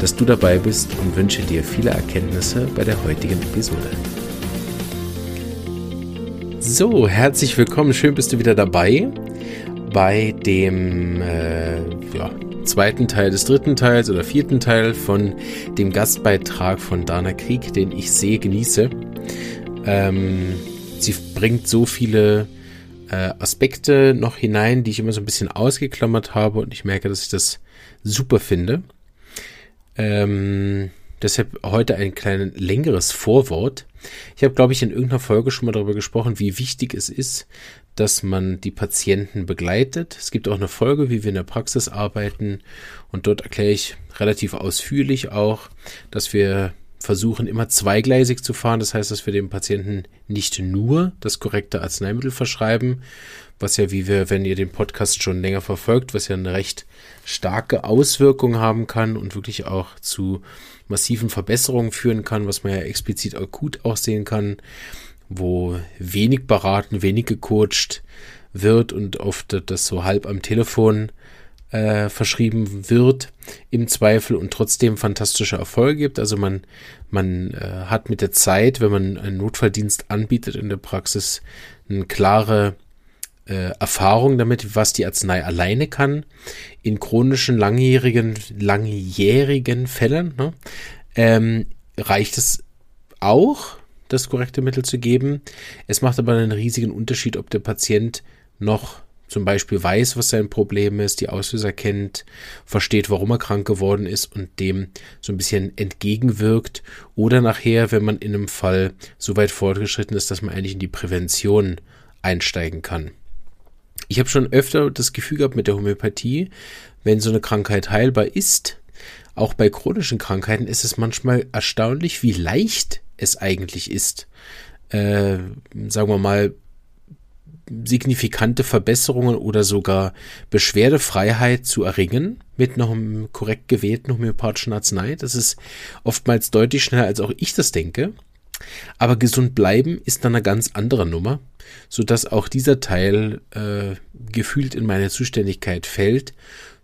dass du dabei bist und wünsche dir viele Erkenntnisse bei der heutigen Episode. So, herzlich willkommen, schön bist du wieder dabei bei dem äh, ja, zweiten Teil des dritten Teils oder vierten Teil von dem Gastbeitrag von Dana Krieg, den ich sehr genieße. Ähm, sie bringt so viele äh, Aspekte noch hinein, die ich immer so ein bisschen ausgeklammert habe und ich merke, dass ich das super finde. Ähm, deshalb heute ein kleines längeres Vorwort. Ich habe, glaube ich, in irgendeiner Folge schon mal darüber gesprochen, wie wichtig es ist, dass man die Patienten begleitet. Es gibt auch eine Folge, wie wir in der Praxis arbeiten und dort erkläre ich relativ ausführlich auch, dass wir versuchen immer zweigleisig zu fahren. Das heißt, dass wir dem Patienten nicht nur das korrekte Arzneimittel verschreiben, was ja, wie wir, wenn ihr den Podcast schon länger verfolgt, was ja eine recht starke Auswirkung haben kann und wirklich auch zu massiven Verbesserungen führen kann, was man ja explizit akut auch sehen kann, wo wenig beraten, wenig gecoacht wird und oft das so halb am Telefon äh, verschrieben wird im Zweifel und trotzdem fantastische Erfolge gibt. Also man, man äh, hat mit der Zeit, wenn man einen Notfalldienst anbietet in der Praxis, eine klare äh, Erfahrung damit, was die Arznei alleine kann. In chronischen, langjährigen, langjährigen Fällen ne, ähm, reicht es auch, das korrekte Mittel zu geben. Es macht aber einen riesigen Unterschied, ob der Patient noch zum Beispiel weiß, was sein Problem ist, die Auslöser kennt, versteht, warum er krank geworden ist und dem so ein bisschen entgegenwirkt oder nachher, wenn man in einem Fall so weit fortgeschritten ist, dass man eigentlich in die Prävention einsteigen kann. Ich habe schon öfter das Gefühl gehabt mit der Homöopathie, wenn so eine Krankheit heilbar ist, auch bei chronischen Krankheiten ist es manchmal erstaunlich, wie leicht es eigentlich ist, äh, sagen wir mal, signifikante Verbesserungen oder sogar Beschwerdefreiheit zu erringen mit einem korrekt gewählten homöopathischen Arznei. Das ist oftmals deutlich schneller, als auch ich das denke. Aber gesund bleiben ist dann eine ganz andere Nummer, so dass auch dieser Teil äh, gefühlt in meine Zuständigkeit fällt,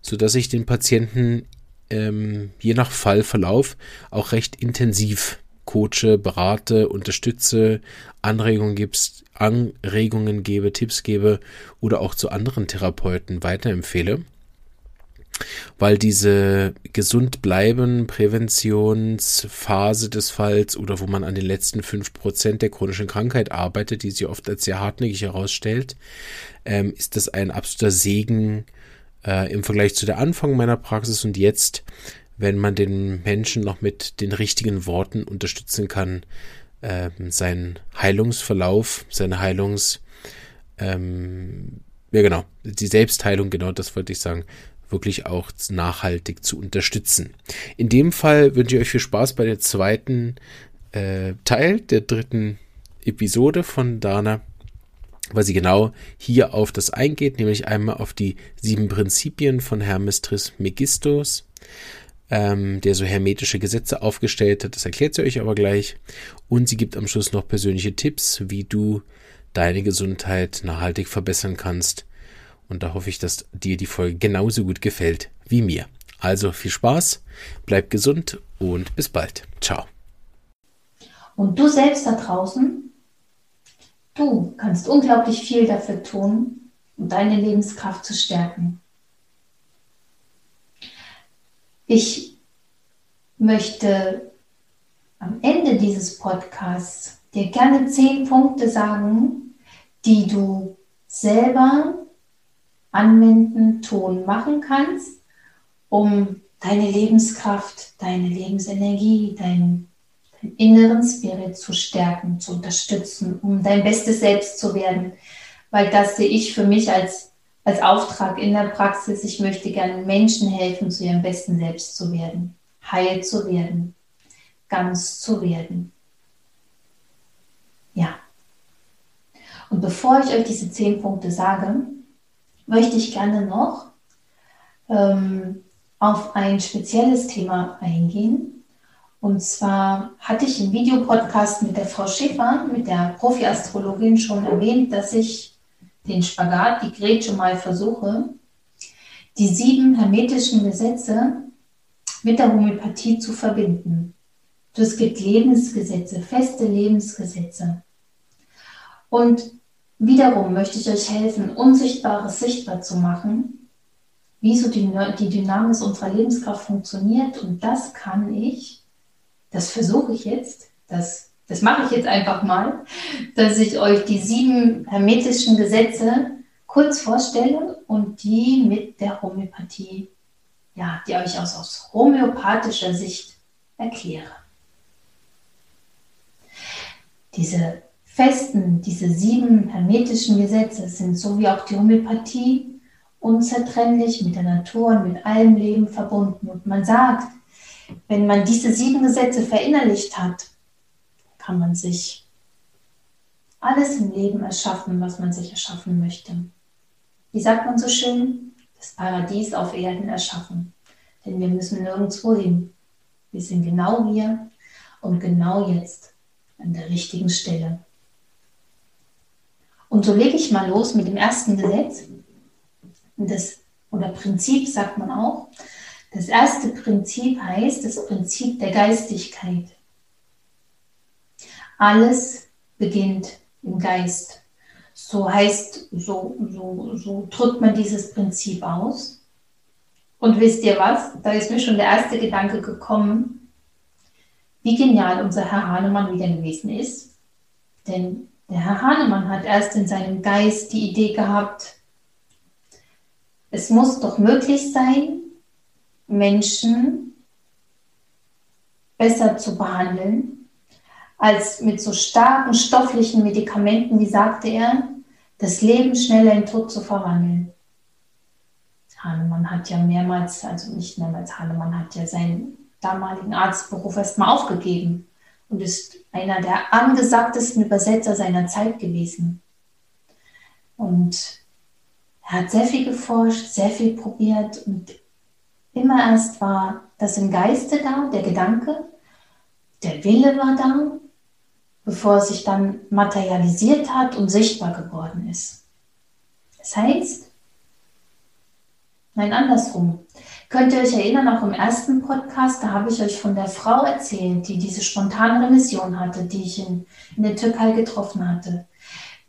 so dass ich den Patienten ähm, je nach Fallverlauf auch recht intensiv coache, berate, unterstütze, Anregungen gibst, Anregungen gebe, Tipps gebe oder auch zu anderen Therapeuten weiterempfehle. Weil diese gesund bleiben Präventionsphase des Falls oder wo man an den letzten fünf Prozent der chronischen Krankheit arbeitet, die sich oft als sehr hartnäckig herausstellt, ähm, ist das ein absoluter Segen äh, im Vergleich zu der Anfang meiner Praxis und jetzt wenn man den Menschen noch mit den richtigen Worten unterstützen kann, äh, seinen Heilungsverlauf, seine Heilungs, ähm, ja genau, die Selbstheilung, genau das wollte ich sagen, wirklich auch nachhaltig zu unterstützen. In dem Fall wünsche ich euch viel Spaß bei der zweiten äh, Teil der dritten Episode von Dana, weil sie genau hier auf das eingeht, nämlich einmal auf die sieben Prinzipien von Hermes Trismegistus ähm, der so hermetische Gesetze aufgestellt hat. Das erklärt sie euch aber gleich. Und sie gibt am Schluss noch persönliche Tipps, wie du deine Gesundheit nachhaltig verbessern kannst. Und da hoffe ich, dass dir die Folge genauso gut gefällt wie mir. Also viel Spaß, bleib gesund und bis bald. Ciao. Und du selbst da draußen, du kannst unglaublich viel dafür tun, um deine Lebenskraft zu stärken. Ich möchte am Ende dieses Podcasts dir gerne zehn Punkte sagen, die du selber anwenden, tun, machen kannst, um deine Lebenskraft, deine Lebensenergie, deinen, deinen inneren Spirit zu stärken, zu unterstützen, um dein bestes Selbst zu werden. Weil das sehe ich für mich als als Auftrag in der Praxis, ich möchte gerne Menschen helfen, zu ihrem besten Selbst zu werden, heil zu werden, ganz zu werden. Ja. Und bevor ich euch diese zehn Punkte sage, möchte ich gerne noch ähm, auf ein spezielles Thema eingehen. Und zwar hatte ich im Videopodcast mit der Frau Schäfer, mit der Profi-Astrologin, schon erwähnt, dass ich den Spagat, die Grätsche mal versuche, die sieben hermetischen Gesetze mit der Homöopathie zu verbinden. Es gibt Lebensgesetze, feste Lebensgesetze. Und wiederum möchte ich euch helfen, Unsichtbares sichtbar zu machen, wie so die, die Dynamik unserer Lebenskraft funktioniert. Und das kann ich, das versuche ich jetzt, das, das mache ich jetzt einfach mal, dass ich euch die sieben hermetischen Gesetze kurz vorstelle und die mit der Homöopathie, ja, die euch aus, aus homöopathischer Sicht erkläre. Diese festen, diese sieben hermetischen Gesetze sind so wie auch die Homöopathie unzertrennlich mit der Natur und mit allem Leben verbunden. Und man sagt, wenn man diese sieben Gesetze verinnerlicht hat, kann man sich alles im Leben erschaffen, was man sich erschaffen möchte. Wie sagt man so schön? Das Paradies auf Erden erschaffen. Denn wir müssen nirgendwo hin. Wir sind genau hier und genau jetzt an der richtigen Stelle. Und so lege ich mal los mit dem ersten Gesetz. Das, oder Prinzip sagt man auch. Das erste Prinzip heißt das Prinzip der Geistigkeit. Alles beginnt im Geist. So heißt, so, so, so drückt man dieses Prinzip aus. Und wisst ihr was? Da ist mir schon der erste Gedanke gekommen, wie genial unser Herr Hahnemann wieder gewesen ist. Denn der Herr Hahnemann hat erst in seinem Geist die Idee gehabt, es muss doch möglich sein, Menschen besser zu behandeln, als mit so starken stofflichen Medikamenten, wie sagte er, das Leben schneller in Tod zu verwandeln. Hahnemann hat ja mehrmals, also nicht mehrmals, Hahnemann hat ja seinen damaligen Arztberuf erstmal aufgegeben und ist einer der angesagtesten Übersetzer seiner Zeit gewesen. Und er hat sehr viel geforscht, sehr viel probiert und immer erst war das im Geiste da, der Gedanke, der Wille war da, bevor es sich dann materialisiert hat und sichtbar geworden ist. Das heißt, nein, andersrum. Könnt ihr euch erinnern, auch im ersten Podcast, da habe ich euch von der Frau erzählt, die diese spontane Remission hatte, die ich in, in der Türkei getroffen hatte.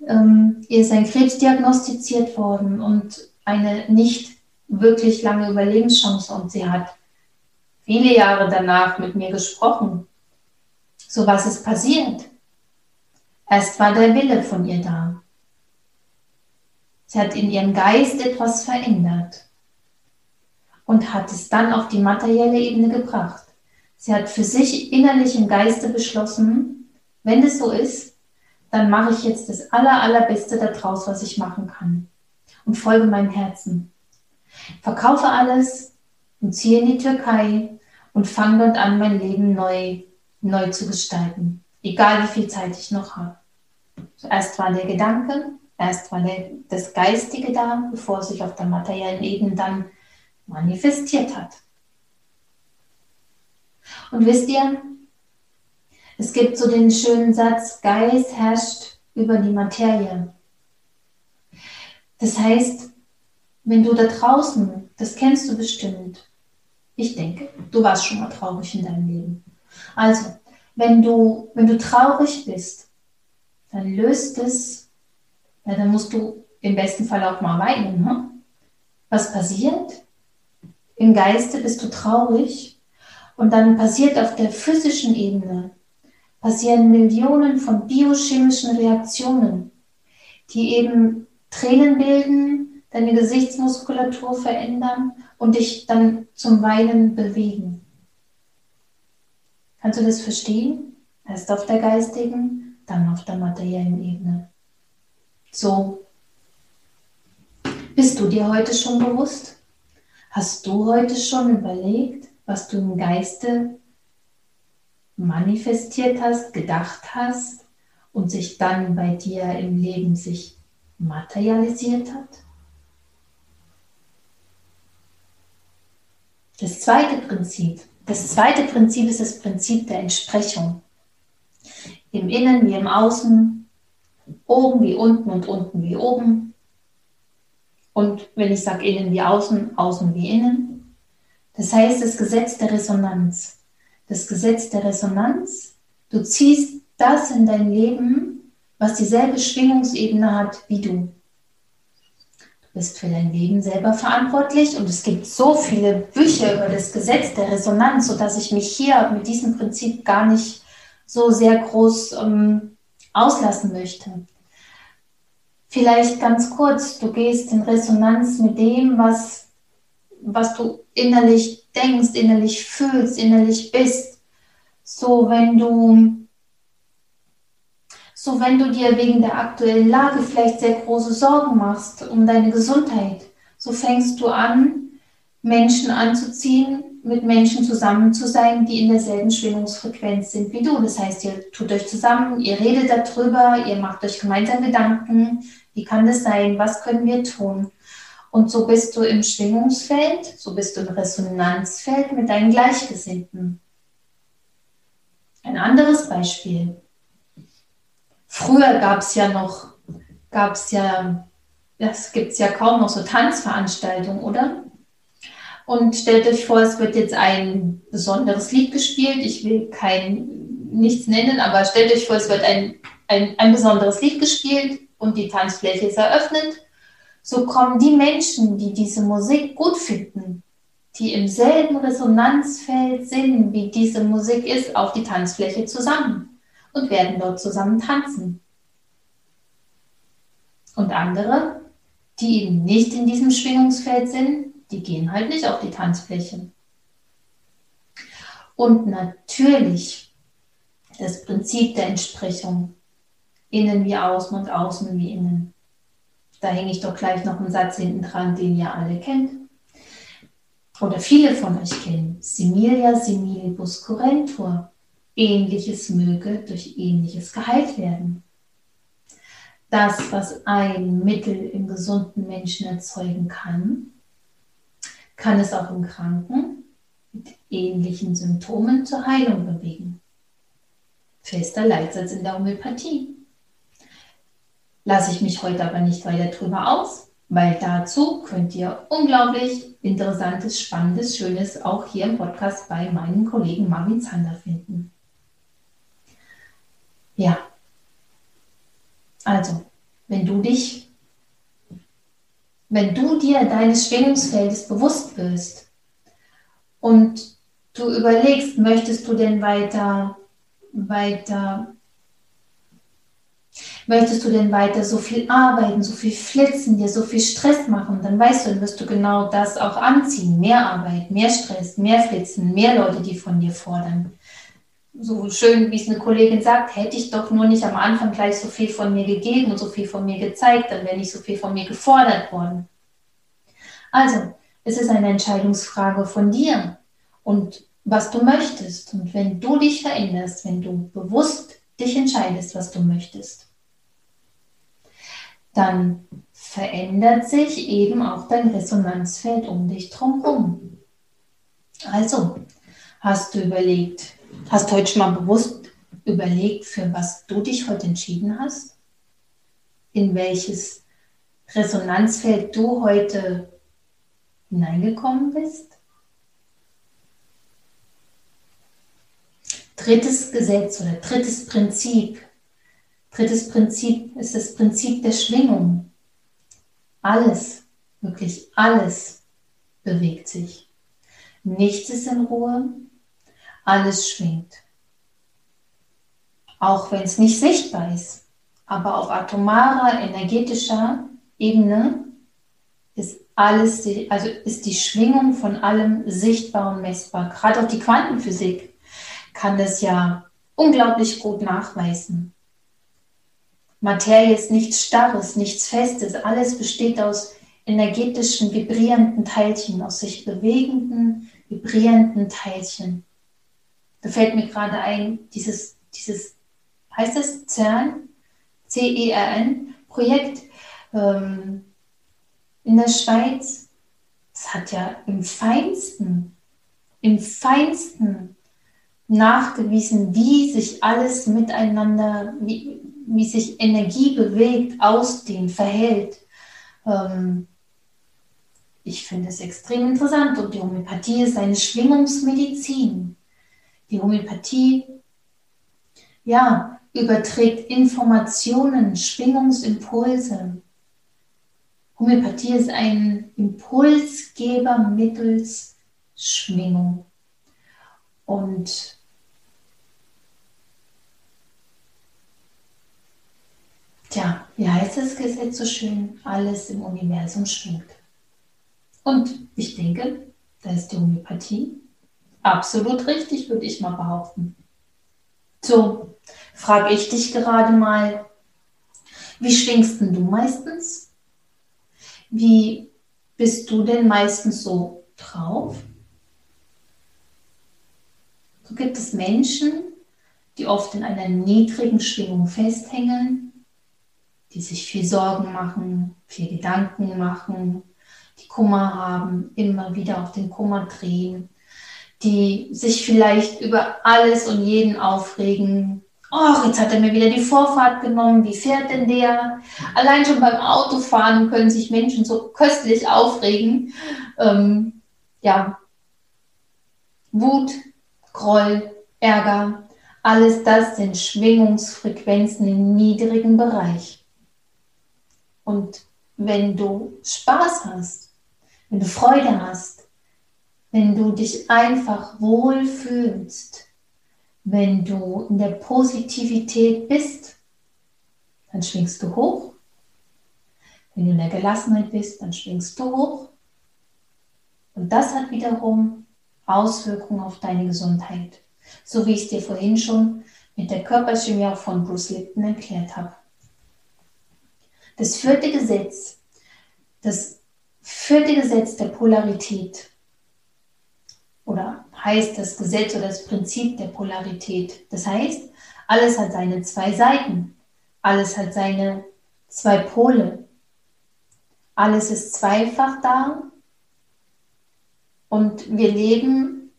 Ähm, ihr ist ein Krebs diagnostiziert worden und eine nicht wirklich lange Überlebenschance und sie hat viele Jahre danach mit mir gesprochen. So was ist passiert? Erst war der Wille von ihr da. Sie hat in ihrem Geist etwas verändert und hat es dann auf die materielle Ebene gebracht. Sie hat für sich innerlich im Geiste beschlossen, wenn es so ist, dann mache ich jetzt das aller, allerbeste daraus, was ich machen kann und folge meinem Herzen. Verkaufe alles und ziehe in die Türkei und fange dort an, mein Leben neu, neu zu gestalten, egal wie viel Zeit ich noch habe. Zuerst war der Gedanke, erst war der, das Geistige da, bevor sich auf der materiellen Ebene dann manifestiert hat. Und wisst ihr, es gibt so den schönen Satz, Geist herrscht über die Materie. Das heißt, wenn du da draußen, das kennst du bestimmt, ich denke, du warst schon mal traurig in deinem Leben. Also, wenn du, wenn du traurig bist, dann löst es, ja, dann musst du im besten Fall auch mal weinen. Ne? Was passiert? Im Geiste bist du traurig und dann passiert auf der physischen Ebene, passieren Millionen von biochemischen Reaktionen, die eben Tränen bilden, deine Gesichtsmuskulatur verändern und dich dann zum Weinen bewegen. Kannst du das verstehen? Erst auf der geistigen, dann auf der materiellen Ebene. So. Bist du dir heute schon bewusst? Hast du heute schon überlegt, was du im Geiste manifestiert hast, gedacht hast und sich dann bei dir im Leben sich materialisiert hat? Das zweite Prinzip. Das zweite Prinzip ist das Prinzip der Entsprechung. Im Innen wie im Außen, oben wie unten und unten wie oben. Und wenn ich sage innen wie außen, außen wie innen. Das heißt das Gesetz der Resonanz. Das Gesetz der Resonanz, du ziehst das in dein Leben, was dieselbe Schwingungsebene hat wie du bist für dein Leben selber verantwortlich und es gibt so viele Bücher über das Gesetz der Resonanz, sodass ich mich hier mit diesem Prinzip gar nicht so sehr groß ähm, auslassen möchte. Vielleicht ganz kurz, du gehst in Resonanz mit dem, was, was du innerlich denkst, innerlich fühlst, innerlich bist. So, wenn du so, wenn du dir wegen der aktuellen Lage vielleicht sehr große Sorgen machst um deine Gesundheit, so fängst du an, Menschen anzuziehen, mit Menschen zusammen zu sein, die in derselben Schwingungsfrequenz sind wie du. Das heißt, ihr tut euch zusammen, ihr redet darüber, ihr macht euch gemeinsam Gedanken, wie kann das sein, was können wir tun. Und so bist du im Schwingungsfeld, so bist du im Resonanzfeld mit deinen Gleichgesinnten. Ein anderes Beispiel. Früher gab es ja noch, gab es ja, das gibt es ja kaum noch so Tanzveranstaltungen, oder? Und stellt euch vor, es wird jetzt ein besonderes Lied gespielt. Ich will kein nichts nennen, aber stellt euch vor, es wird ein, ein, ein besonderes Lied gespielt und die Tanzfläche ist eröffnet. So kommen die Menschen, die diese Musik gut finden, die im selben Resonanzfeld sind, wie diese Musik ist, auf die Tanzfläche zusammen und werden dort zusammen tanzen. Und andere, die eben nicht in diesem Schwingungsfeld sind, die gehen halt nicht auf die Tanzfläche. Und natürlich das Prinzip der Entsprechung. Innen wie außen und außen wie innen. Da hänge ich doch gleich noch einen Satz hinten dran, den ihr alle kennt. Oder viele von euch kennen. Similia similibus curentur. Ähnliches möge durch Ähnliches geheilt werden. Das, was ein Mittel im gesunden Menschen erzeugen kann, kann es auch im Kranken mit ähnlichen Symptomen zur Heilung bewegen. Fester Leitsatz in der Homöopathie. Lasse ich mich heute aber nicht weiter drüber aus, weil dazu könnt ihr unglaublich interessantes, spannendes, schönes auch hier im Podcast bei meinem Kollegen Marvin Zander finden. Ja. Also, wenn du dich, wenn du dir deines Schwingungsfeldes bewusst wirst und du überlegst, möchtest du denn weiter, weiter, möchtest du denn weiter so viel arbeiten, so viel flitzen, dir so viel Stress machen, dann weißt du, dann wirst du genau das auch anziehen. Mehr Arbeit, mehr Stress, mehr Flitzen, mehr Leute, die von dir fordern so schön, wie es eine Kollegin sagt, hätte ich doch nur nicht am Anfang gleich so viel von mir gegeben und so viel von mir gezeigt, dann wäre nicht so viel von mir gefordert worden. Also, es ist eine Entscheidungsfrage von dir und was du möchtest. Und wenn du dich veränderst, wenn du bewusst dich entscheidest, was du möchtest, dann verändert sich eben auch dein Resonanzfeld um dich drumherum. Also, hast du überlegt, Hast du heute schon mal bewusst überlegt, für was du dich heute entschieden hast? In welches Resonanzfeld du heute hineingekommen bist? Drittes Gesetz oder drittes Prinzip. Drittes Prinzip ist das Prinzip der Schwingung. Alles, wirklich alles bewegt sich. Nichts ist in Ruhe, alles schwingt. Auch wenn es nicht sichtbar ist, aber auf atomarer, energetischer Ebene ist alles, also ist die Schwingung von allem sichtbar und messbar. Gerade auch die Quantenphysik kann das ja unglaublich gut nachweisen. Materie ist nichts Starres, nichts Festes. Alles besteht aus energetischen, vibrierenden Teilchen, aus sich bewegenden, vibrierenden Teilchen. Da fällt mir gerade ein, dieses, dieses heißt es CERN, C-E-R-N, Projekt ähm, in der Schweiz. Es hat ja im feinsten, im feinsten nachgewiesen, wie sich alles miteinander, wie, wie sich Energie bewegt, ausdehnt, verhält. Ähm, ich finde es extrem interessant und die Homöopathie ist eine Schwingungsmedizin. Die Homöopathie, ja, überträgt Informationen, Schwingungsimpulse. Homöopathie ist ein Impulsgeber mittels Schwingung. Und Tja, wie heißt das Gesetz so schön? Alles im Universum schwingt. Und ich denke, da ist die Homöopathie absolut richtig, würde ich mal behaupten. So, frage ich dich gerade mal, wie schwingst denn du meistens? Wie bist du denn meistens so drauf? So gibt es Menschen, die oft in einer niedrigen Schwingung festhängen, die sich viel Sorgen machen, viel Gedanken machen, die Kummer haben, immer wieder auf den Kummer drehen, die sich vielleicht über alles und jeden aufregen. Oh, jetzt hat er mir wieder die Vorfahrt genommen. Wie fährt denn der? Allein schon beim Autofahren können sich Menschen so köstlich aufregen. Ähm, ja, Wut, Groll, Ärger, alles das sind Schwingungsfrequenzen im niedrigen Bereich. Und wenn du Spaß hast, wenn du Freude hast, wenn du dich einfach wohl fühlst, wenn du in der Positivität bist, dann schwingst du hoch. Wenn du in der Gelassenheit bist, dann schwingst du hoch. Und das hat wiederum Auswirkungen auf deine Gesundheit. So wie ich es dir vorhin schon mit der Körperchemie von Bruce Lipton erklärt habe. Das vierte Gesetz, das vierte Gesetz der Polarität oder heißt das Gesetz oder das Prinzip der Polarität. Das heißt, alles hat seine zwei Seiten, alles hat seine zwei Pole, alles ist zweifach da und wir leben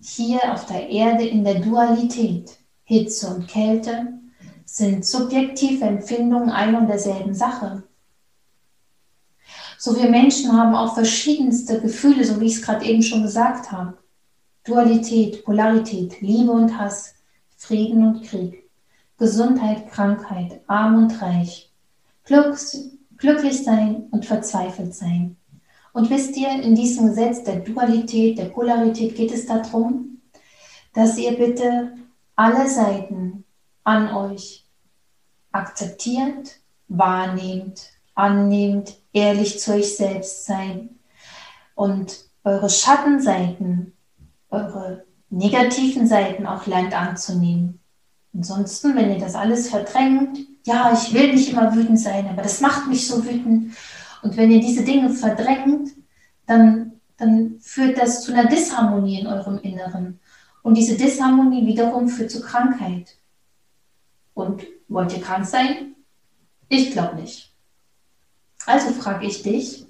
hier auf der Erde in der Dualität. Hitze und Kälte, sind subjektive Empfindungen ein und derselben Sache. So wir Menschen haben auch verschiedenste Gefühle, so wie ich es gerade eben schon gesagt habe. Dualität, Polarität, Liebe und Hass, Frieden und Krieg, Gesundheit, Krankheit, arm und reich, Glücks, glücklich sein und verzweifelt sein. Und wisst ihr, in diesem Gesetz der Dualität, der Polarität geht es darum, dass ihr bitte alle Seiten an euch akzeptiert, wahrnehmt, annehmt, ehrlich zu euch selbst sein und eure Schattenseiten, eure negativen Seiten auch lernt anzunehmen. Ansonsten, wenn ihr das alles verdrängt, ja, ich will nicht immer wütend sein, aber das macht mich so wütend. Und wenn ihr diese Dinge verdrängt, dann, dann führt das zu einer Disharmonie in eurem Inneren. Und diese Disharmonie wiederum führt zu Krankheit. Und wollt ihr krank sein? Ich glaube nicht. Also frage ich dich,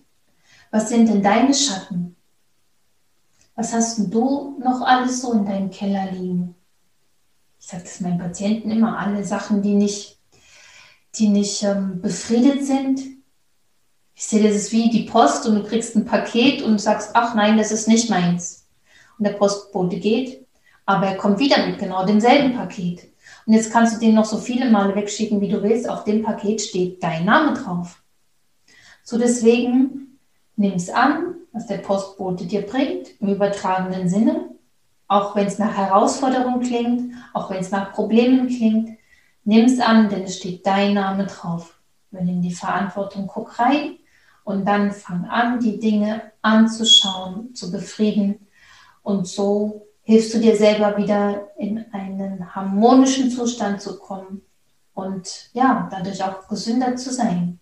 was sind denn deine Schatten? Was hast du noch alles so in deinem Keller liegen? Ich sage das meinen Patienten immer, alle Sachen, die nicht, die nicht ähm, befriedet sind. Ich sehe, das ist wie die Post und du kriegst ein Paket und sagst, ach nein, das ist nicht meins. Und der Postbote geht, aber er kommt wieder mit genau demselben Paket. Und jetzt kannst du den noch so viele Male wegschicken, wie du willst. Auf dem Paket steht dein Name drauf. So deswegen nimm es an, was der Postbote dir bringt, im übertragenen Sinne. Auch wenn es nach Herausforderung klingt, auch wenn es nach Problemen klingt, nimm es an, denn es steht dein Name drauf. Übernimm die Verantwortung, guck rein und dann fang an, die Dinge anzuschauen, zu befrieden und so hilfst du dir selber wieder in einen harmonischen Zustand zu kommen und ja, dadurch auch gesünder zu sein.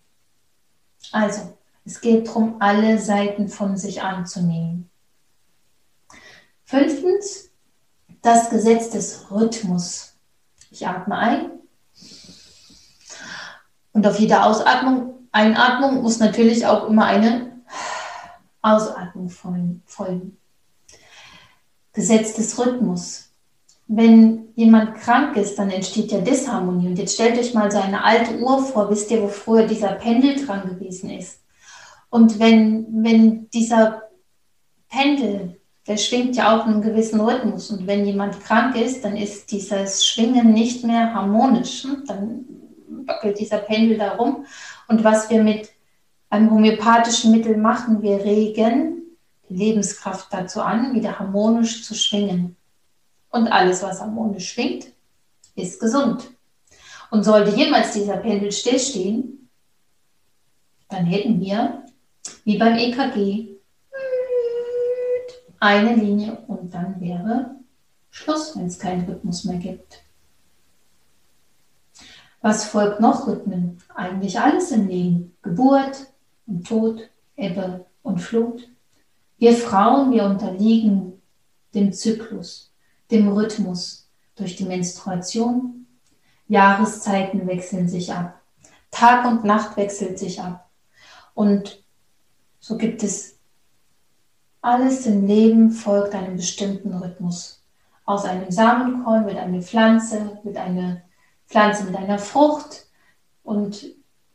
Also, es geht darum, alle Seiten von sich anzunehmen. Fünftens, das Gesetz des Rhythmus. Ich atme ein Und auf jede Ausatmung, Einatmung muss natürlich auch immer eine Ausatmung folgen. Gesetz des Rhythmus. Wenn jemand krank ist, dann entsteht ja Disharmonie. Und jetzt stellt euch mal seine alte Uhr vor, wisst ihr, wo früher dieser Pendel dran gewesen ist. Und wenn, wenn dieser Pendel, der schwingt ja auch in einem gewissen Rhythmus. Und wenn jemand krank ist, dann ist dieses Schwingen nicht mehr harmonisch. Dann wackelt dieser Pendel da rum. Und was wir mit einem homöopathischen Mittel machen, wir regen die Lebenskraft dazu an, wieder harmonisch zu schwingen. Und alles, was harmonisch schwingt, ist gesund. Und sollte jemals dieser Pendel stillstehen, dann hätten wir, wie beim EKG, eine Linie und dann wäre Schluss, wenn es keinen Rhythmus mehr gibt. Was folgt noch Rhythmen? Eigentlich alles im Leben. Geburt und Tod, Ebbe und Flut. Wir Frauen, wir unterliegen dem Zyklus, dem Rhythmus durch die Menstruation. Jahreszeiten wechseln sich ab. Tag und Nacht wechselt sich ab. Und so gibt es alles im Leben folgt einem bestimmten Rhythmus. Aus einem Samenkorn wird eine Pflanze, wird eine Pflanze mit einer Frucht und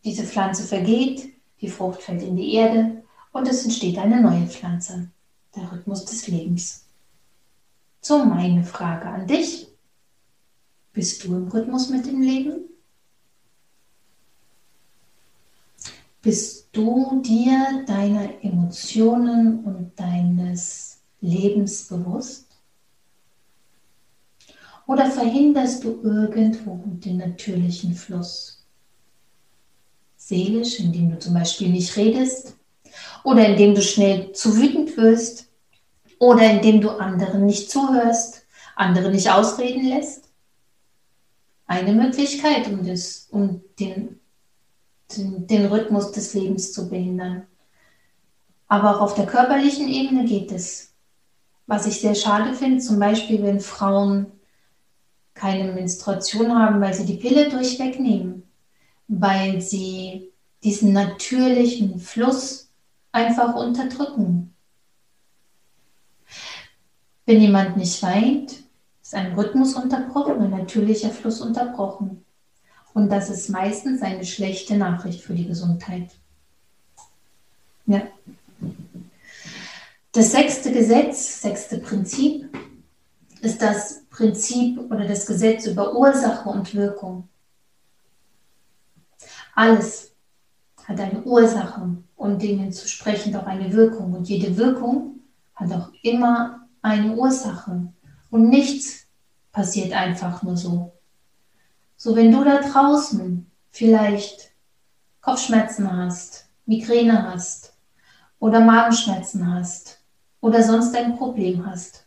diese Pflanze vergeht, die Frucht fällt in die Erde und es entsteht eine neue Pflanze. Der Rhythmus des Lebens. So meine Frage an dich. Bist du im Rhythmus mit dem Leben? Bist du dir deiner Emotionen und deines Lebens bewusst? Oder verhinderst du irgendwo den natürlichen Fluss? Seelisch, indem du zum Beispiel nicht redest oder indem du schnell zu wütend wirst oder indem du anderen nicht zuhörst, andere nicht ausreden lässt? Eine Möglichkeit, um, das, um den, den, Rhythmus des Lebens zu behindern. Aber auch auf der körperlichen Ebene geht es. Was ich sehr schade finde, zum Beispiel, wenn Frauen keine Menstruation haben, weil sie die Pille durchweg nehmen, weil sie diesen natürlichen Fluss einfach unterdrücken. Wenn jemand nicht weint, ist ein Rhythmus unterbrochen, ein natürlicher Fluss unterbrochen. Und das ist meistens eine schlechte Nachricht für die Gesundheit. Ja. Das sechste Gesetz, sechste Prinzip ist das Prinzip oder das Gesetz über Ursache und Wirkung. Alles hat eine Ursache, um Dingen zu sprechen, auch eine Wirkung. Und jede Wirkung hat auch immer eine Ursache. Und nichts passiert einfach nur so. So, wenn du da draußen vielleicht Kopfschmerzen hast, Migräne hast oder Magenschmerzen hast oder sonst ein Problem hast,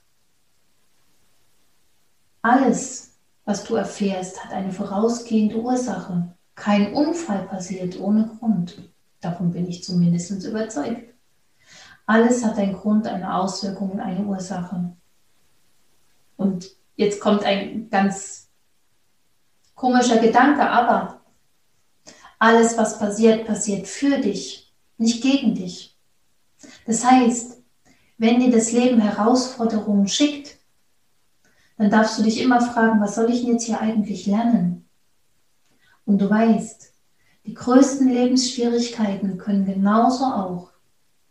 alles, was du erfährst, hat eine vorausgehende Ursache. Kein Unfall passiert ohne Grund. Davon bin ich zumindest überzeugt. Alles hat einen Grund, eine Auswirkung und eine Ursache. Und jetzt kommt ein ganz komischer Gedanke, aber alles, was passiert, passiert für dich, nicht gegen dich. Das heißt, wenn dir das Leben Herausforderungen schickt, dann darfst du dich immer fragen, was soll ich denn jetzt hier eigentlich lernen? Und du weißt, die größten Lebensschwierigkeiten können genauso auch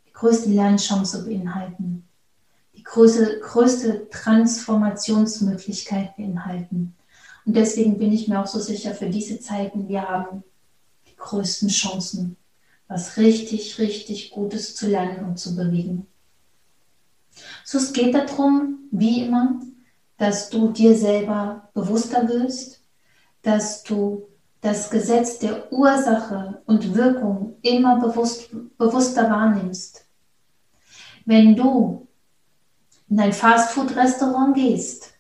die größte Lernchance beinhalten, die größte, größte Transformationsmöglichkeit beinhalten. Und deswegen bin ich mir auch so sicher, für diese Zeiten, wir haben die größten Chancen, was richtig, richtig Gutes zu lernen und zu bewegen. So, es geht darum, wie immer, dass du dir selber bewusster wirst, dass du das Gesetz der Ursache und Wirkung immer bewusst, bewusster wahrnimmst. Wenn du in ein Fastfood-Restaurant gehst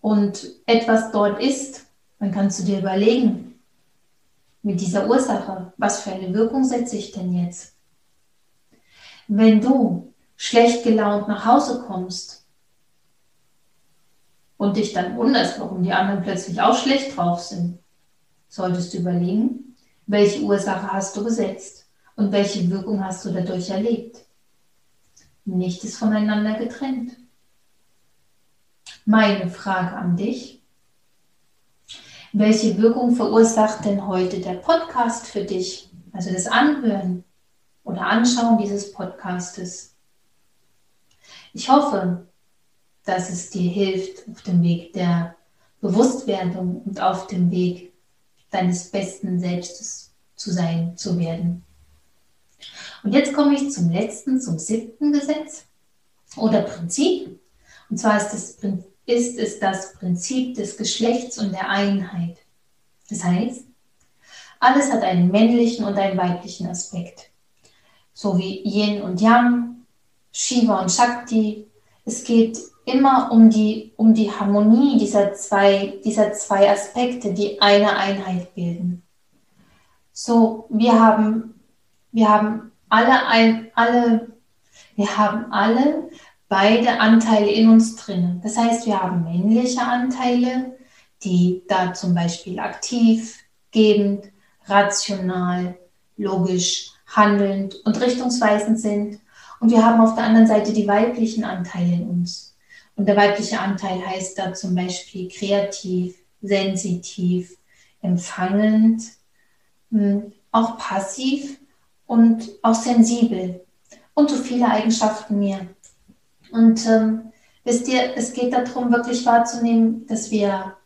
und etwas dort isst, dann kannst du dir überlegen, mit dieser Ursache, was für eine Wirkung setze ich denn jetzt? Wenn du schlecht gelaunt nach Hause kommst und dich dann wunderst, warum die anderen plötzlich auch schlecht drauf sind, solltest du überlegen, Welche Ursache hast du gesetzt? Und welche Wirkung hast du dadurch erlebt? Nicht ist voneinander getrennt. Meine Frage an dich. Welche Wirkung verursacht denn heute der Podcast für dich? Also das Anhören oder Anschauen dieses Podcastes. Ich hoffe, dass es dir hilft auf dem Weg der Bewusstwerdung und auf dem Weg deines besten Selbstes zu sein, zu werden. Und jetzt komme ich zum letzten, zum siebten Gesetz oder Prinzip. Und zwar ist es, ist es das Prinzip des Geschlechts und der Einheit. Das heißt, alles hat einen männlichen und einen weiblichen Aspekt. So wie Yin und Yang, Shiva und Shakti. Es geht immer um die, um die Harmonie dieser zwei, dieser zwei Aspekte, die eine Einheit bilden. So, wir haben, wir haben alle ein, alle, wir haben alle beide Anteile in uns drin. Das heißt, wir haben männliche Anteile, die da zum Beispiel aktiv, gebend, rational, logisch, handelnd und richtungsweisend sind. Und wir haben auf der anderen Seite die weiblichen Anteile in uns. Und der weibliche Anteil heißt da zum Beispiel kreativ, sensitiv, empfangend, hm, auch passiv und auch sensibel und so viele Eigenschaften mehr. Und ähm, wisst ihr, es geht darum, wirklich wahrzunehmen, dass wir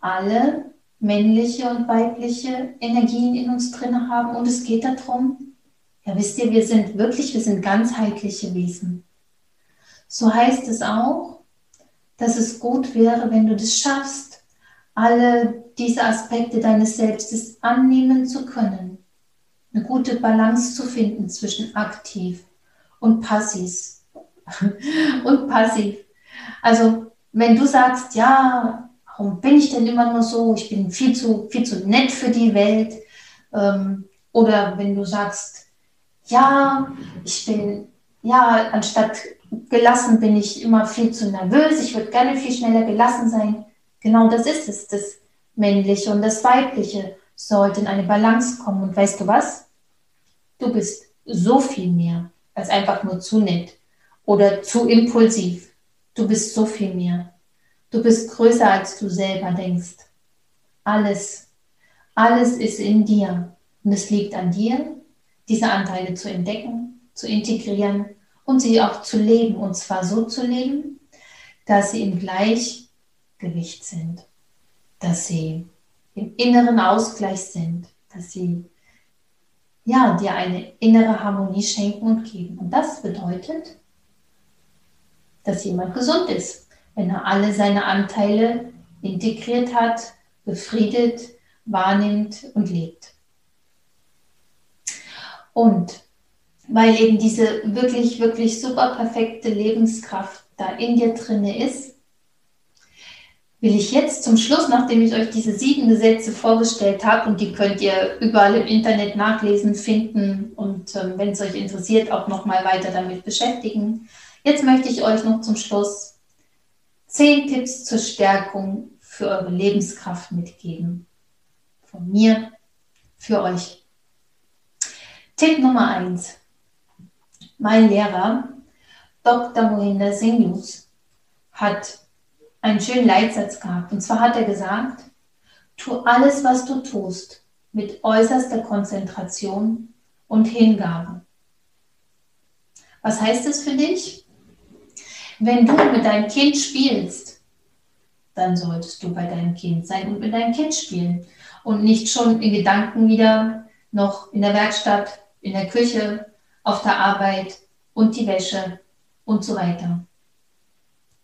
alle männliche und weibliche Energien in uns drin haben. Und es geht darum, ja, wisst ihr, wir sind wirklich, wir sind ganzheitliche Wesen. So heißt es auch, dass es gut wäre, wenn du das schaffst, alle diese Aspekte deines Selbstes annehmen zu können. Eine gute Balance zu finden zwischen aktiv und passiv. und passiv. Also, wenn du sagst, ja, warum bin ich denn immer nur so? Ich bin viel zu, viel zu nett für die Welt. Ähm, oder wenn du sagst, ja, ich bin, ja, anstatt gelassen bin ich immer viel zu nervös, ich würde gerne viel schneller gelassen sein. Genau das ist es. Das Männliche und das Weibliche sollte in eine Balance kommen. Und weißt du was? Du bist so viel mehr als einfach nur zu nett oder zu impulsiv. Du bist so viel mehr. Du bist größer, als du selber denkst. Alles, alles ist in dir. Und es liegt an dir, diese Anteile zu entdecken, zu integrieren und sie auch zu leben. Und zwar so zu leben, dass sie im Gleichgewicht sind, dass sie im inneren Ausgleich sind, dass sie ja, dir eine innere Harmonie schenken und geben. Und das bedeutet, dass jemand gesund ist, wenn er alle seine Anteile integriert hat, befriedet, wahrnimmt und lebt. Und weil eben diese wirklich, wirklich super perfekte Lebenskraft da in dir drinne ist, will ich jetzt zum Schluss, nachdem ich euch diese sieben Gesetze vorgestellt habe, und die könnt ihr überall im Internet nachlesen, finden und ähm, wenn es euch interessiert, auch nochmal weiter damit beschäftigen. Jetzt möchte ich euch noch zum Schluss zehn Tipps zur Stärkung für eure Lebenskraft mitgeben. Von mir für euch. Tipp Nummer eins: Mein Lehrer, Dr. Mohinder Singhus, hat einen schönen Leitsatz gehabt. Und zwar hat er gesagt, tu alles, was du tust, mit äußerster Konzentration und Hingabe. Was heißt das für dich? Wenn du mit deinem Kind spielst, dann solltest du bei deinem Kind sein und mit deinem Kind spielen und nicht schon in Gedanken wieder noch in der Werkstatt, in der Küche, auf der Arbeit und die Wäsche und so weiter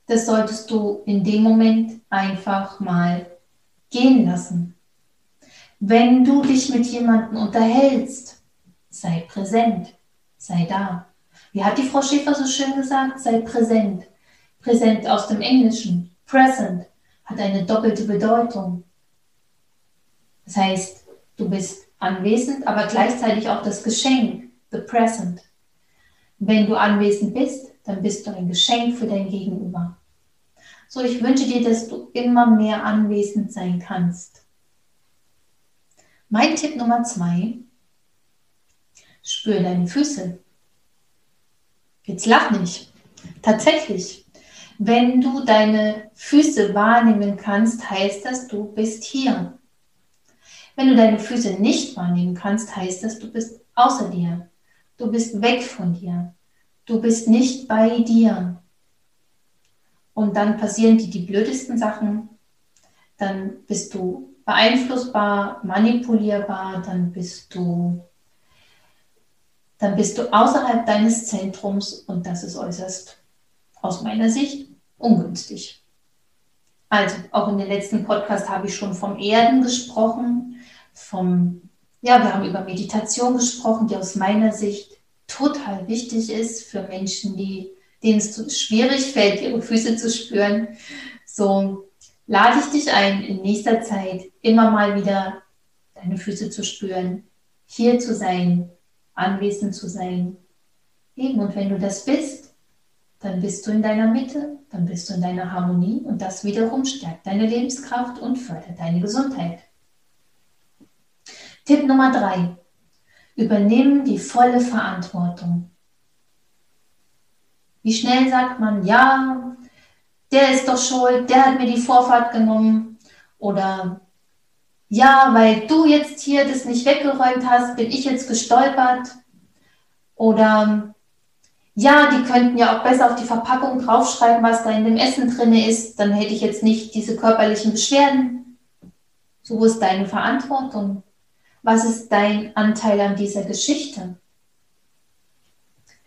das solltest du in dem Moment einfach mal gehen lassen. Wenn du dich mit jemandem unterhältst, sei präsent, sei da. Wie hat die Frau Schäfer so schön gesagt? Sei präsent. Präsent aus dem Englischen. Present hat eine doppelte Bedeutung. Das heißt, du bist anwesend, aber gleichzeitig auch das Geschenk, the present. Wenn du anwesend bist, dann bist du ein Geschenk für dein Gegenüber. So, ich wünsche dir, dass du immer mehr anwesend sein kannst. Mein Tipp Nummer zwei, spür deine Füße. Jetzt lach nicht. Tatsächlich, wenn du deine Füße wahrnehmen kannst, heißt das, du bist hier. Wenn du deine Füße nicht wahrnehmen kannst, heißt das, du bist außer dir. Du bist weg von dir. Du bist nicht bei dir. Und dann passieren dir die blödesten Sachen. Dann bist du beeinflussbar, manipulierbar, dann bist du dann bist du außerhalb deines Zentrums und das ist äußerst aus meiner Sicht ungünstig. Also, auch in den letzten Podcast habe ich schon vom Erden gesprochen, vom, ja, wir haben über Meditation gesprochen, die aus meiner Sicht total wichtig ist für Menschen, die, denen es schwierig fällt, ihre Füße zu spüren. So lade ich dich ein, in nächster Zeit immer mal wieder deine Füße zu spüren, hier zu sein, anwesend zu sein. Eben, und wenn du das bist, dann bist du in deiner Mitte, dann bist du in deiner Harmonie und das wiederum stärkt deine Lebenskraft und fördert deine Gesundheit. Tipp Nummer drei. Übernimm die volle Verantwortung. Wie schnell sagt man, ja, der ist doch schuld, der hat mir die Vorfahrt genommen oder ja, weil du jetzt hier das nicht weggeräumt hast, bin ich jetzt gestolpert. Oder ja, die könnten ja auch besser auf die Verpackung draufschreiben, was da in dem Essen drin ist, dann hätte ich jetzt nicht diese körperlichen Beschwerden. So ist deine Verantwortung. Was ist dein Anteil an dieser Geschichte?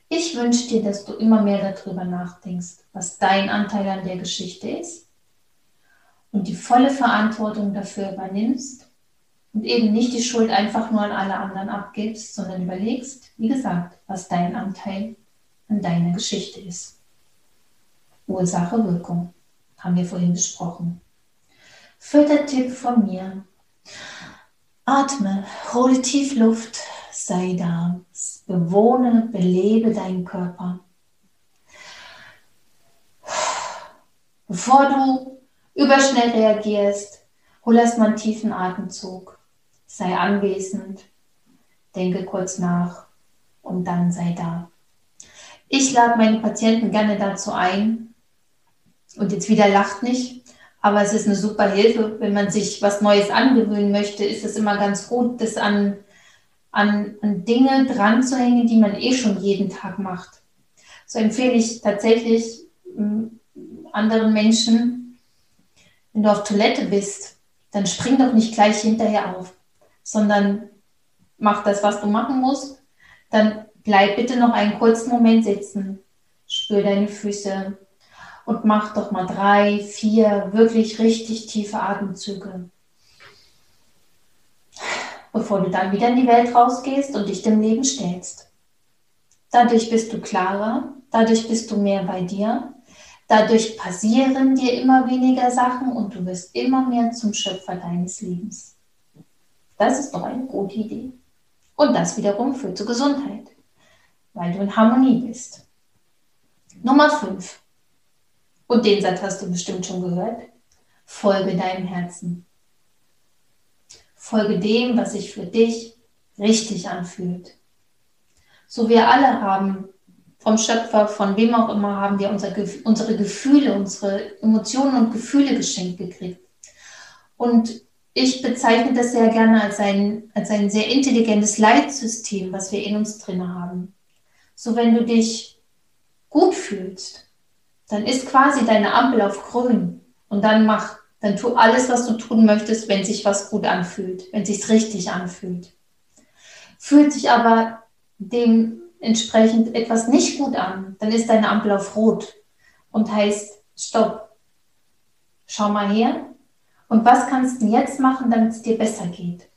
Ich wünsche dir, dass du immer mehr darüber nachdenkst, was dein Anteil an der Geschichte ist und die volle Verantwortung dafür übernimmst und eben nicht die Schuld einfach nur an alle anderen abgibst, sondern überlegst, wie gesagt, was dein Anteil an deiner Geschichte ist. Ursache, Wirkung, haben wir vorhin besprochen. Vierter Tipp von mir. Atme, hole tief Luft, sei da, bewohne, belebe deinen Körper. Bevor du überschnell reagierst, hol erstmal einen tiefen Atemzug. Sei anwesend, denke kurz nach und dann sei da. Ich lade meine Patienten gerne dazu ein, und jetzt wieder lacht nicht, aber es ist eine super Hilfe, wenn man sich was Neues angewöhnen möchte, ist es immer ganz gut, das an, an, an Dinge dran zu hängen, die man eh schon jeden Tag macht. So empfehle ich tatsächlich anderen Menschen, wenn du auf Toilette bist, dann spring doch nicht gleich hinterher auf, sondern mach das, was du machen musst. Dann bleib bitte noch einen kurzen Moment sitzen, spür deine Füße und mach doch mal drei, vier wirklich richtig tiefe Atemzüge, bevor du dann wieder in die Welt rausgehst und dich dem Leben stellst. Dadurch bist du klarer, dadurch bist du mehr bei dir Dadurch passieren dir immer weniger Sachen und du wirst immer mehr zum Schöpfer deines Lebens. Das ist doch eine gute Idee. Und das wiederum führt zur Gesundheit, weil du in Harmonie bist. Nummer 5. Und den Satz hast du bestimmt schon gehört. Folge deinem Herzen. Folge dem, was sich für dich richtig anfühlt. So wir alle haben vom Schöpfer, von wem auch immer, haben wir unser, unsere Gefühle, unsere Emotionen und Gefühle geschenkt gekriegt. Und ich bezeichne das sehr gerne als ein, als ein sehr intelligentes Leitsystem, was wir in uns drin haben. So, wenn du dich gut fühlst, dann ist quasi deine Ampel auf grün und dann mach, dann tu alles, was du tun möchtest, wenn sich was gut anfühlt, wenn sich's richtig anfühlt. Fühlt sich aber dem entsprechend etwas nicht gut an, dann ist deine Ampel auf Rot und heißt Stopp. Schau mal her. Und was kannst du jetzt machen, damit es dir besser geht?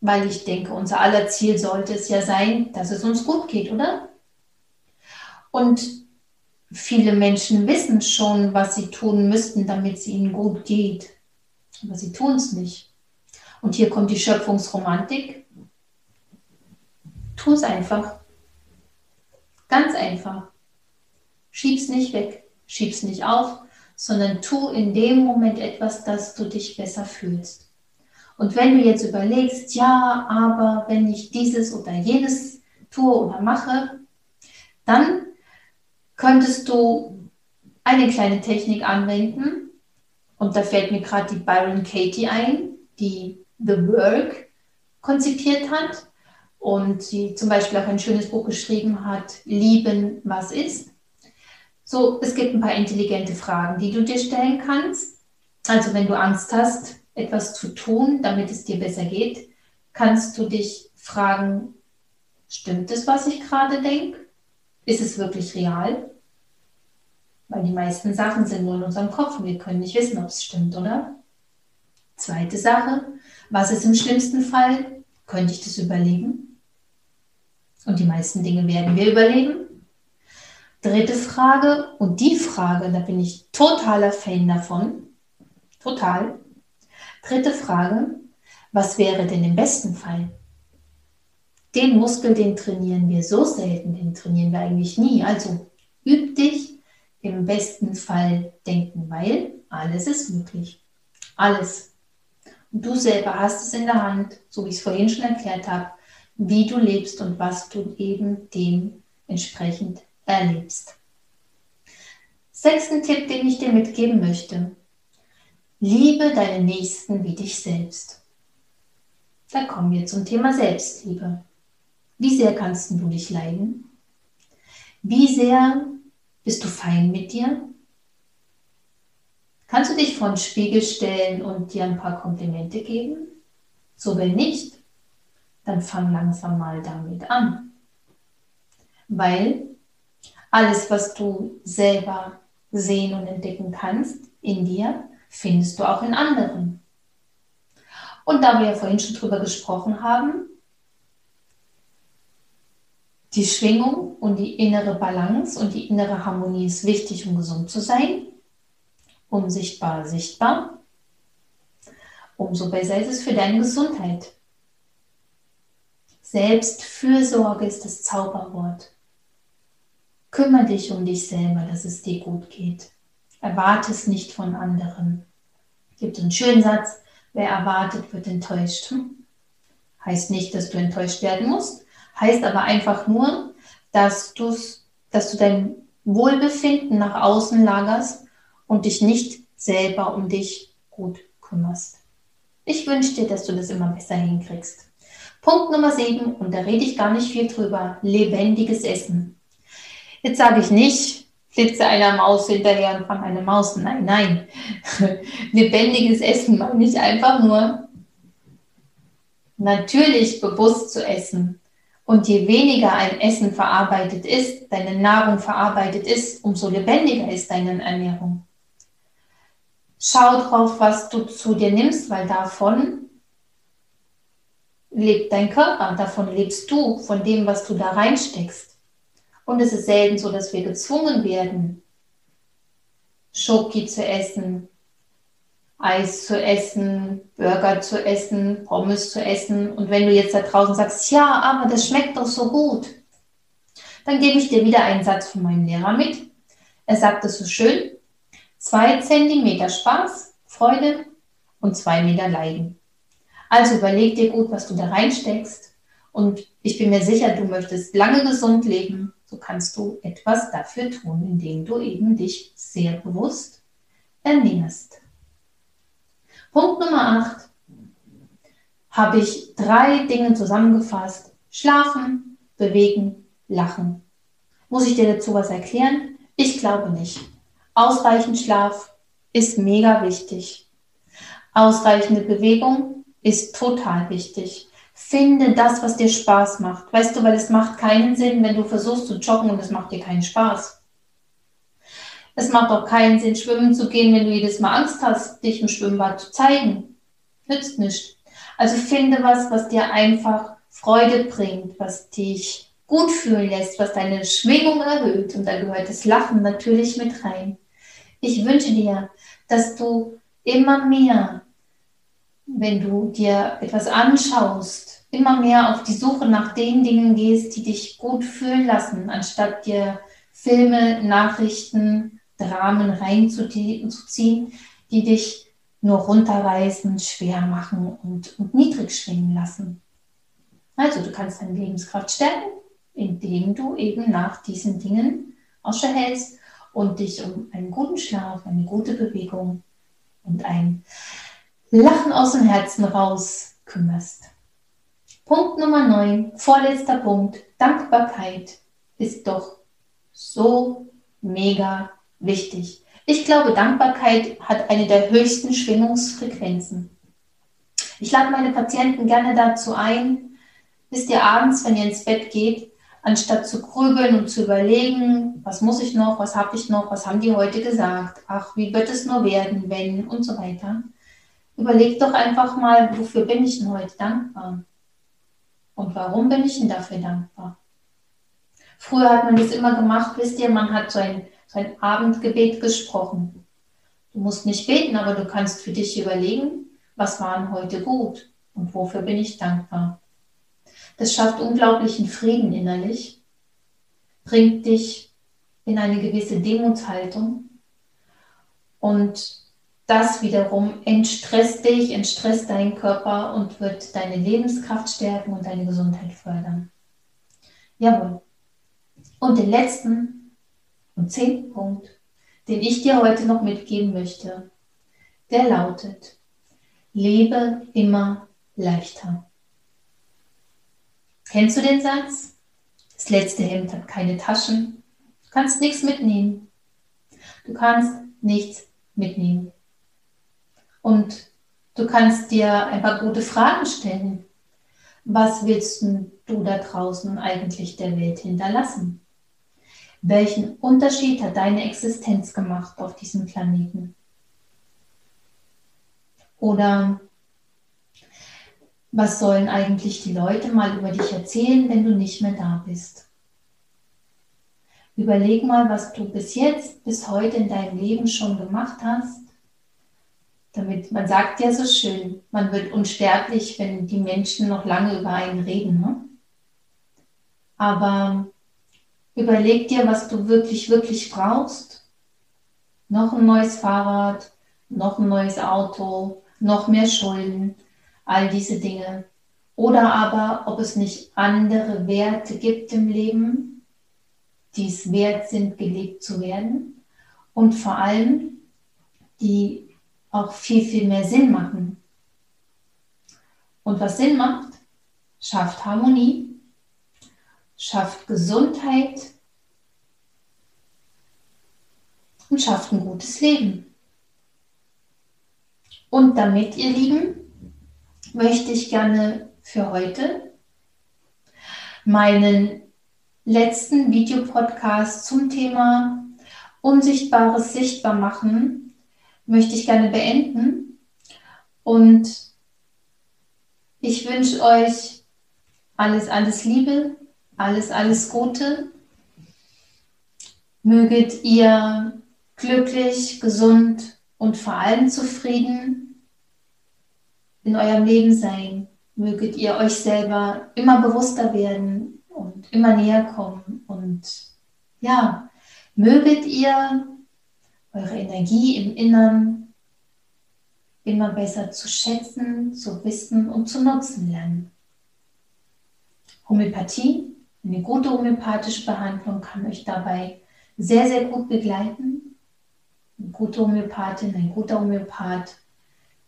Weil ich denke, unser aller Ziel sollte es ja sein, dass es uns gut geht, oder? Und viele Menschen wissen schon, was sie tun müssten, damit es ihnen gut geht. Aber sie tun es nicht. Und hier kommt die Schöpfungsromantik. Tu es einfach. Ganz einfach. Schieb's nicht weg, schieb's nicht auf, sondern tu in dem Moment etwas, dass du dich besser fühlst. Und wenn du jetzt überlegst, ja, aber wenn ich dieses oder jenes tue oder mache, dann könntest du eine kleine Technik anwenden. Und da fällt mir gerade die Byron Katie ein, die The Work konzipiert hat und sie zum Beispiel auch ein schönes Buch geschrieben hat, Lieben, was ist. So, es gibt ein paar intelligente Fragen, die du dir stellen kannst. Also wenn du Angst hast, etwas zu tun, damit es dir besser geht, kannst du dich fragen, stimmt es, was ich gerade denke? Ist es wirklich real? Weil die meisten Sachen sind nur in unserem Kopf und wir können nicht wissen, ob es stimmt, oder? Zweite Sache, was ist im schlimmsten Fall? Könnte ich das überleben? Und die meisten Dinge werden wir überleben. Dritte Frage, und die Frage, da bin ich totaler Fan davon. Total. Dritte Frage, was wäre denn im besten Fall? Den Muskel, den trainieren wir so selten, den trainieren wir eigentlich nie. Also üb dich im besten Fall denken, weil alles ist möglich. Alles. Und du selber hast es in der Hand, so wie ich es vorhin schon erklärt habe, wie du lebst und was du eben dementsprechend erlebst. Sechsten Tipp, den ich dir mitgeben möchte. Liebe deinen Nächsten wie dich selbst. Da kommen wir zum Thema Selbstliebe. Wie sehr kannst du dich leiden? Wie sehr bist du fein mit dir? Kannst du dich vor den Spiegel stellen und dir ein paar Komplimente geben? So wenn nicht, dann fang langsam mal damit an. Weil alles, was du selber sehen und entdecken kannst in dir, findest du auch in anderen. Und da wir ja vorhin schon drüber gesprochen haben, die Schwingung und die innere Balance und die innere Harmonie ist wichtig, um gesund zu sein. Unsichtbar, sichtbar. Umso besser ist es für deine Gesundheit. Selbstfürsorge ist das Zauberwort. Kümmere dich um dich selber, dass es dir gut geht. Erwarte es nicht von anderen. Es gibt einen schönen Satz, wer erwartet, wird enttäuscht. Hm? Heißt nicht, dass du enttäuscht werden musst, heißt aber einfach nur, dass, du's, dass du dein Wohlbefinden nach außen lagerst und dich nicht selber um dich gut kümmerst. Ich wünsche dir, dass du das immer besser hinkriegst. Punkt Nummer 7, und da rede ich gar nicht viel drüber, lebendiges Essen. Jetzt sage ich nicht, flitze einer Maus hinterher und fang eine Maus. Nein, nein. Lebendiges Essen meine ich einfach nur natürlich bewusst zu essen. Und je weniger ein Essen verarbeitet ist, deine Nahrung verarbeitet ist, umso lebendiger ist deine Ernährung. Schau drauf, was du zu dir nimmst, weil davon lebt dein Körper, davon lebst du, von dem, was du da reinsteckst. Und es ist selten so, dass wir gezwungen werden, Schoki zu essen, Eis zu essen, Burger zu essen, Pommes zu essen. Und wenn du jetzt da draußen sagst, ja, aber das schmeckt doch so gut, dann gebe ich dir wieder einen Satz von meinem Lehrer mit. Er sagt es so schön, zwei Zentimeter Spaß, Freude und zwei Meter Leiden. Also überleg dir gut, was du da reinsteckst. Und ich bin mir sicher, du möchtest lange gesund leben. So kannst du etwas dafür tun, indem du eben dich sehr bewusst ernährst. Punkt Nummer 8 habe ich drei Dinge zusammengefasst. Schlafen, bewegen, lachen. Muss ich dir dazu was erklären? Ich glaube nicht. Ausreichend Schlaf ist mega wichtig. Ausreichende Bewegung ist total wichtig. Finde das, was dir Spaß macht. Weißt du, weil es macht keinen Sinn, wenn du versuchst zu joggen und es macht dir keinen Spaß. Es macht auch keinen Sinn, schwimmen zu gehen, wenn du jedes Mal Angst hast, dich im Schwimmbad zu zeigen. Nützt nicht. Also finde was, was dir einfach Freude bringt, was dich gut fühlen lässt, was deine Schwingung erhöht. Und da gehört das Lachen natürlich mit rein. Ich wünsche dir, dass du immer mehr, wenn du dir etwas anschaust, immer mehr auf die Suche nach den Dingen gehst, die dich gut fühlen lassen, anstatt dir Filme, Nachrichten, Dramen reinzuziehen, die dich nur runterreißen, schwer machen und, und niedrig schwingen lassen. Also du kannst deine Lebenskraft stärken, indem du eben nach diesen Dingen Ausschau hältst und dich um einen guten Schlaf, eine gute Bewegung und ein Lachen aus dem Herzen raus kümmerst. Punkt Nummer 9, vorletzter Punkt, Dankbarkeit ist doch so mega wichtig. Ich glaube, Dankbarkeit hat eine der höchsten Schwingungsfrequenzen. Ich lade meine Patienten gerne dazu ein, wisst ihr abends, wenn ihr ins Bett geht, anstatt zu grübeln und zu überlegen, was muss ich noch, was habe ich noch, was haben die heute gesagt, ach, wie wird es nur werden, wenn und so weiter. Überlegt doch einfach mal, wofür bin ich denn heute dankbar? Und warum bin ich denn dafür dankbar? Früher hat man das immer gemacht, wisst ihr, man hat so ein, so ein Abendgebet gesprochen. Du musst nicht beten, aber du kannst für dich überlegen, was war denn heute gut und wofür bin ich dankbar. Das schafft unglaublichen Frieden innerlich, bringt dich in eine gewisse Demutshaltung und das wiederum entstresst dich, entstresst deinen Körper und wird deine Lebenskraft stärken und deine Gesundheit fördern. Jawohl. Und den letzten und zehnten Punkt, den ich dir heute noch mitgeben möchte, der lautet, lebe immer leichter. Kennst du den Satz? Das letzte Hemd hat keine Taschen. Du kannst nichts mitnehmen. Du kannst nichts mitnehmen. Und du kannst dir ein paar gute Fragen stellen. Was willst du da draußen eigentlich der Welt hinterlassen? Welchen Unterschied hat deine Existenz gemacht auf diesem Planeten? Oder was sollen eigentlich die Leute mal über dich erzählen, wenn du nicht mehr da bist? Überleg mal, was du bis jetzt, bis heute in deinem Leben schon gemacht hast, damit man sagt ja so schön, man wird unsterblich, wenn die Menschen noch lange über einen reden. Ne? Aber überleg dir, was du wirklich, wirklich brauchst. Noch ein neues Fahrrad, noch ein neues Auto, noch mehr Schulden, all diese Dinge. Oder aber, ob es nicht andere Werte gibt im Leben, die es wert sind, gelebt zu werden. Und vor allem, die auch viel, viel mehr Sinn machen. Und was Sinn macht, schafft Harmonie, schafft Gesundheit und schafft ein gutes Leben. Und damit, ihr Lieben, möchte ich gerne für heute meinen letzten Videopodcast zum Thema Unsichtbares sichtbar machen, möchte ich gerne beenden. Und ich wünsche euch alles, alles Liebe, alles, alles Gute. Möget ihr glücklich, gesund und vor allem zufrieden in eurem Leben sein. Möget ihr euch selber immer bewusster werden und immer näher kommen. Und ja, möget ihr eure Energie im Innern immer besser zu schätzen, zu wissen und zu nutzen lernen. Homöopathie, eine gute homöopathische Behandlung kann euch dabei sehr, sehr gut begleiten. Eine gute Homöopathin, ein guter Homöopath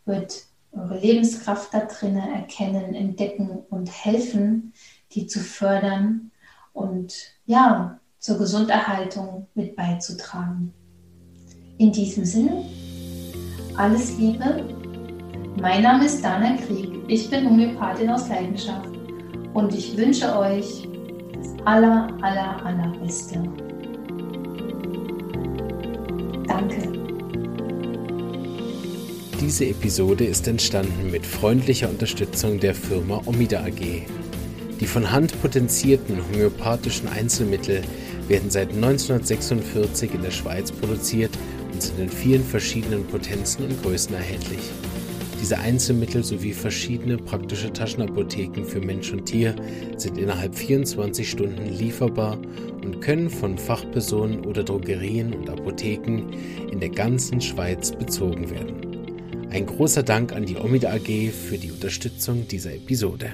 wird eure Lebenskraft da drinnen erkennen, entdecken und helfen, die zu fördern und ja, zur Gesunderhaltung mit beizutragen. In diesem Sinne, alles Liebe. Mein Name ist Dana Krieg. Ich bin Homöopathin aus Leidenschaft und ich wünsche euch das aller, aller, allerbeste. Danke. Diese Episode ist entstanden mit freundlicher Unterstützung der Firma Omida AG. Die von Hand potenzierten homöopathischen Einzelmittel werden seit 1946 in der Schweiz produziert und sind in vielen verschiedenen Potenzen und Größen erhältlich. Diese Einzelmittel sowie verschiedene praktische Taschenapotheken für Mensch und Tier sind innerhalb 24 Stunden lieferbar und können von Fachpersonen oder Drogerien und Apotheken in der ganzen Schweiz bezogen werden. Ein großer Dank an die Omida AG für die Unterstützung dieser Episode.